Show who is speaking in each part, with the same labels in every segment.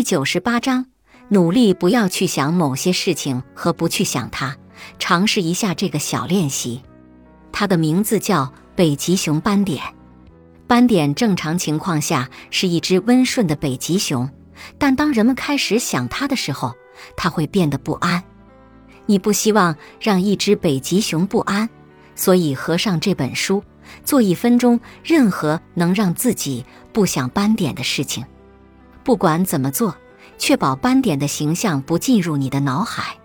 Speaker 1: 第九十八章：努力不要去想某些事情和不去想它。尝试一下这个小练习，它的名字叫北极熊斑点。斑点正常情况下是一只温顺的北极熊，但当人们开始想它的时候，它会变得不安。你不希望让一只北极熊不安，所以合上这本书，做一分钟任何能让自己不想斑点的事情。不管怎么做，确保斑点的形象不进入你的脑海。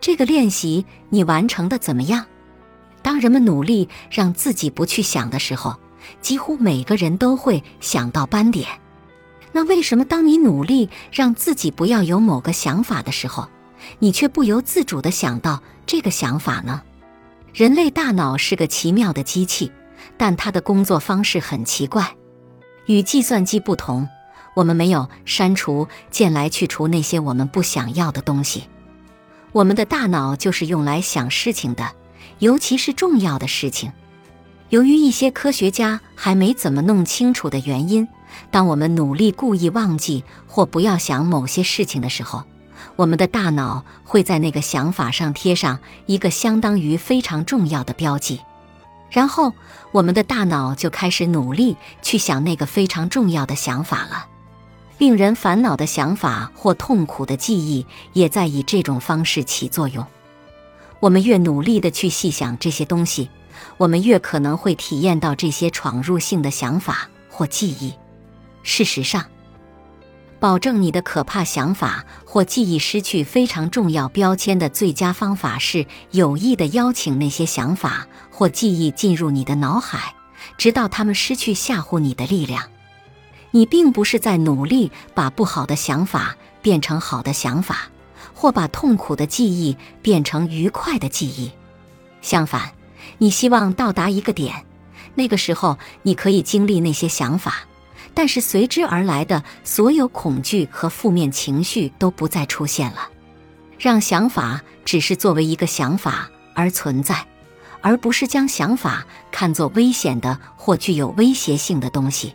Speaker 1: 这个练习你完成的怎么样？当人们努力让自己不去想的时候。几乎每个人都会想到斑点。那为什么当你努力让自己不要有某个想法的时候，你却不由自主地想到这个想法呢？人类大脑是个奇妙的机器，但它的工作方式很奇怪。与计算机不同，我们没有删除键来去除那些我们不想要的东西。我们的大脑就是用来想事情的，尤其是重要的事情。由于一些科学家还没怎么弄清楚的原因，当我们努力故意忘记或不要想某些事情的时候，我们的大脑会在那个想法上贴上一个相当于非常重要的标记，然后我们的大脑就开始努力去想那个非常重要的想法了。令人烦恼的想法或痛苦的记忆也在以这种方式起作用。我们越努力地去细想这些东西。我们越可能会体验到这些闯入性的想法或记忆。事实上，保证你的可怕想法或记忆失去非常重要标签的最佳方法是有意的邀请那些想法或记忆进入你的脑海，直到他们失去吓唬你的力量。你并不是在努力把不好的想法变成好的想法，或把痛苦的记忆变成愉快的记忆。相反。你希望到达一个点，那个时候你可以经历那些想法，但是随之而来的所有恐惧和负面情绪都不再出现了。让想法只是作为一个想法而存在，而不是将想法看作危险的或具有威胁性的东西。